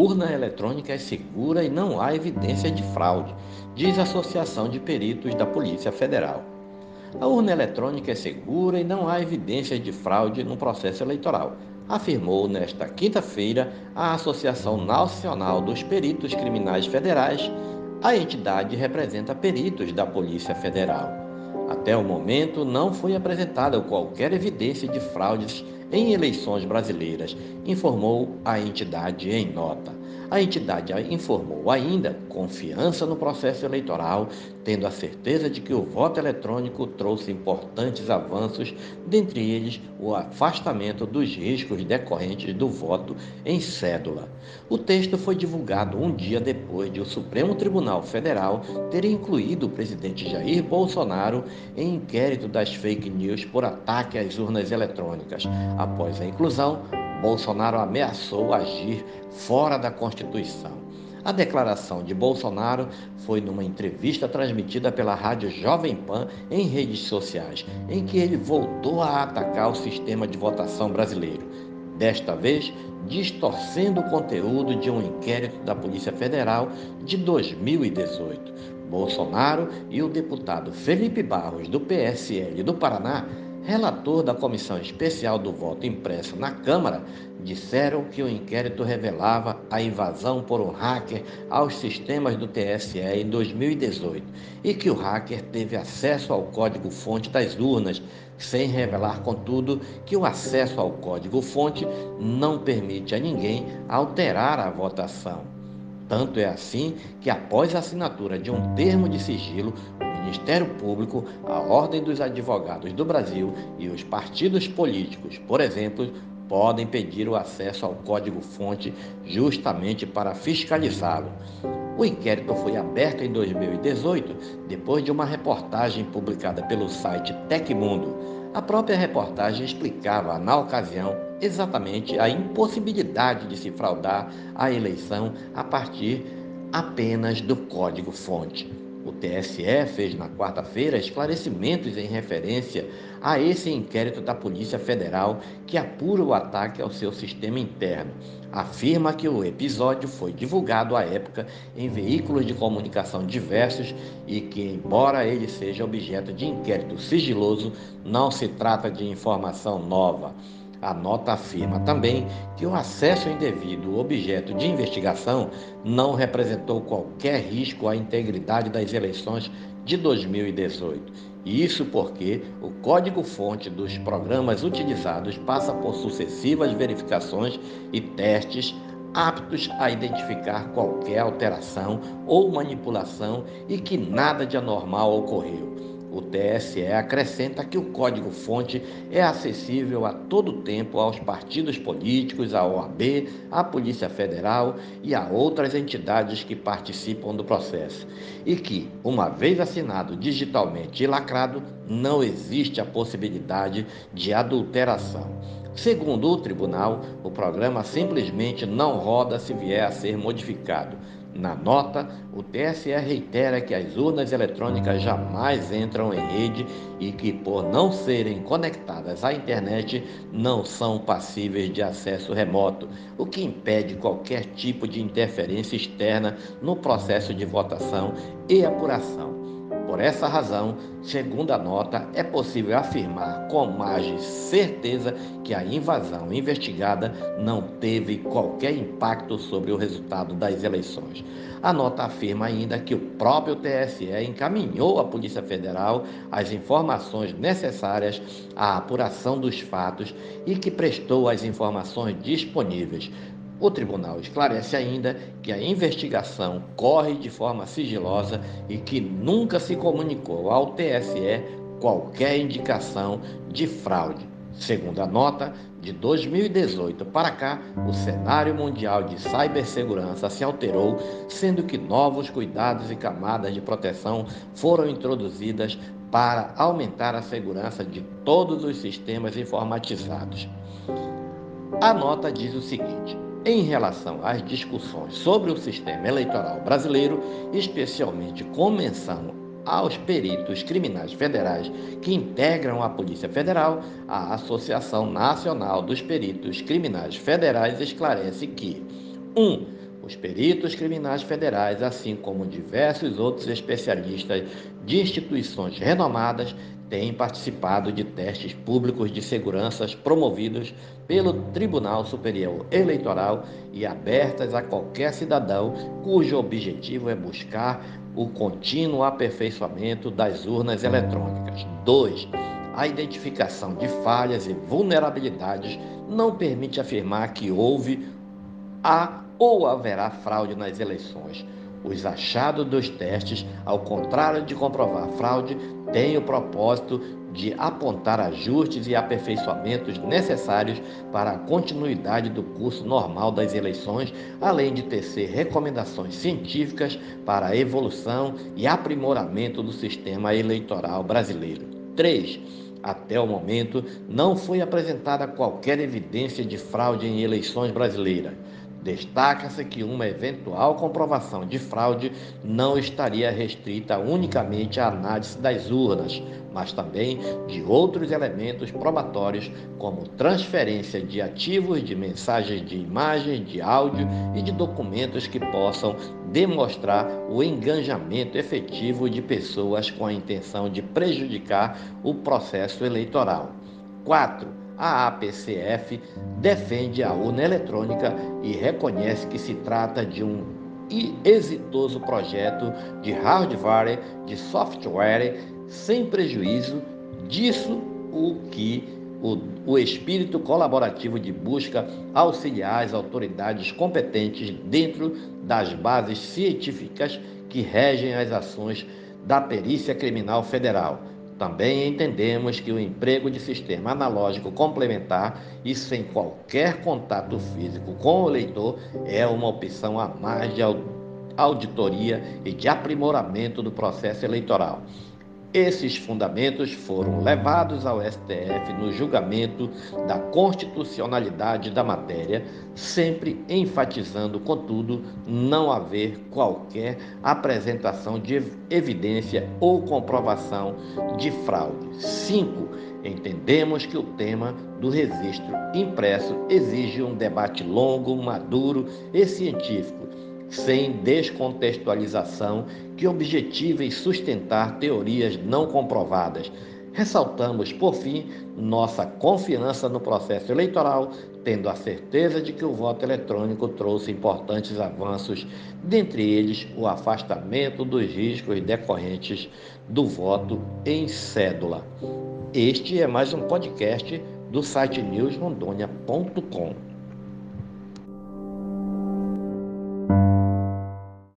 Urna eletrônica é segura e não há evidência de fraude, diz a Associação de Peritos da Polícia Federal. A urna eletrônica é segura e não há evidências de fraude no processo eleitoral, afirmou nesta quinta-feira a Associação Nacional dos Peritos Criminais Federais. A entidade representa peritos da Polícia Federal. Até o momento, não foi apresentada qualquer evidência de fraudes em eleições brasileiras, informou a entidade em nota. A entidade informou ainda confiança no processo eleitoral, tendo a certeza de que o voto eletrônico trouxe importantes avanços, dentre eles o afastamento dos riscos decorrentes do voto em cédula. O texto foi divulgado um dia depois de o Supremo Tribunal Federal ter incluído o presidente Jair Bolsonaro em inquérito das fake news por ataque às urnas eletrônicas. Após a inclusão, Bolsonaro ameaçou agir fora da Constituição. A declaração de Bolsonaro foi numa entrevista transmitida pela rádio Jovem Pan em redes sociais, em que ele voltou a atacar o sistema de votação brasileiro, desta vez distorcendo o conteúdo de um inquérito da Polícia Federal de 2018. Bolsonaro e o deputado Felipe Barros, do PSL do Paraná, relator da Comissão Especial do Voto Impresso na Câmara, disseram que o inquérito revelava a invasão por um hacker aos sistemas do TSE em 2018 e que o hacker teve acesso ao código-fonte das urnas, sem revelar, contudo, que o acesso ao código-fonte não permite a ninguém alterar a votação. Tanto é assim que, após a assinatura de um termo de sigilo, Ministério Público, a Ordem dos Advogados do Brasil e os partidos políticos, por exemplo, podem pedir o acesso ao código-fonte justamente para fiscalizá-lo. O inquérito foi aberto em 2018, depois de uma reportagem publicada pelo site Tecmundo. A própria reportagem explicava, na ocasião, exatamente a impossibilidade de se fraudar a eleição a partir apenas do código-fonte. O TSE fez na quarta-feira esclarecimentos em referência a esse inquérito da Polícia Federal que apura o ataque ao seu sistema interno. Afirma que o episódio foi divulgado à época em veículos de comunicação diversos e que, embora ele seja objeto de inquérito sigiloso, não se trata de informação nova. A nota afirma também que o acesso indevido ao objeto de investigação não representou qualquer risco à integridade das eleições de 2018. Isso porque o código-fonte dos programas utilizados passa por sucessivas verificações e testes aptos a identificar qualquer alteração ou manipulação e que nada de anormal ocorreu. O TSE acrescenta que o código-fonte é acessível a todo tempo aos partidos políticos, à OAB, à Polícia Federal e a outras entidades que participam do processo, e que, uma vez assinado digitalmente e lacrado, não existe a possibilidade de adulteração. Segundo o tribunal, o programa simplesmente não roda se vier a ser modificado. Na nota, o TSE reitera que as urnas eletrônicas jamais entram em rede e que, por não serem conectadas à internet, não são passíveis de acesso remoto, o que impede qualquer tipo de interferência externa no processo de votação e apuração. Por essa razão, segundo a nota, é possível afirmar com mais certeza que a invasão investigada não teve qualquer impacto sobre o resultado das eleições. A nota afirma ainda que o próprio TSE encaminhou à Polícia Federal as informações necessárias à apuração dos fatos e que prestou as informações disponíveis, o tribunal esclarece ainda que a investigação corre de forma sigilosa e que nunca se comunicou ao TSE qualquer indicação de fraude. Segundo a nota, de 2018 para cá, o cenário mundial de cibersegurança se alterou, sendo que novos cuidados e camadas de proteção foram introduzidas para aumentar a segurança de todos os sistemas informatizados. A nota diz o seguinte: em relação às discussões sobre o sistema eleitoral brasileiro, especialmente com menção aos peritos criminais federais que integram a Polícia Federal, a Associação Nacional dos Peritos Criminais Federais esclarece que 1. Um, os peritos criminais federais, assim como diversos outros especialistas de instituições renomadas, têm participado de testes públicos de segurança promovidos pelo Tribunal Superior Eleitoral e abertas a qualquer cidadão cujo objetivo é buscar o contínuo aperfeiçoamento das urnas eletrônicas. 2. A identificação de falhas e vulnerabilidades não permite afirmar que houve a ou haverá fraude nas eleições. Os achados dos testes, ao contrário de comprovar fraude, têm o propósito de apontar ajustes e aperfeiçoamentos necessários para a continuidade do curso normal das eleições, além de tecer recomendações científicas para a evolução e aprimoramento do sistema eleitoral brasileiro. 3. Até o momento, não foi apresentada qualquer evidência de fraude em eleições brasileiras. Destaca-se que uma eventual comprovação de fraude não estaria restrita unicamente à análise das urnas, mas também de outros elementos probatórios, como transferência de ativos de mensagens de imagem, de áudio e de documentos que possam demonstrar o engajamento efetivo de pessoas com a intenção de prejudicar o processo eleitoral. 4 a APCF defende a urna eletrônica e reconhece que se trata de um exitoso projeto de hardware, de software, sem prejuízo disso o que o, o espírito colaborativo de busca auxiliar as autoridades competentes dentro das bases científicas que regem as ações da Perícia Criminal Federal também entendemos que o emprego de sistema analógico complementar e sem qualquer contato físico com o leitor é uma opção a mais de auditoria e de aprimoramento do processo eleitoral. Esses fundamentos foram levados ao STF no julgamento da constitucionalidade da matéria, sempre enfatizando, contudo, não haver qualquer apresentação de evidência ou comprovação de fraude. 5. Entendemos que o tema do registro impresso exige um debate longo, maduro e científico sem descontextualização que objetivem sustentar teorias não comprovadas. Ressaltamos, por fim, nossa confiança no processo eleitoral, tendo a certeza de que o voto eletrônico trouxe importantes avanços, dentre eles o afastamento dos riscos decorrentes do voto em cédula. Este é mais um podcast do site newsrondônia.com.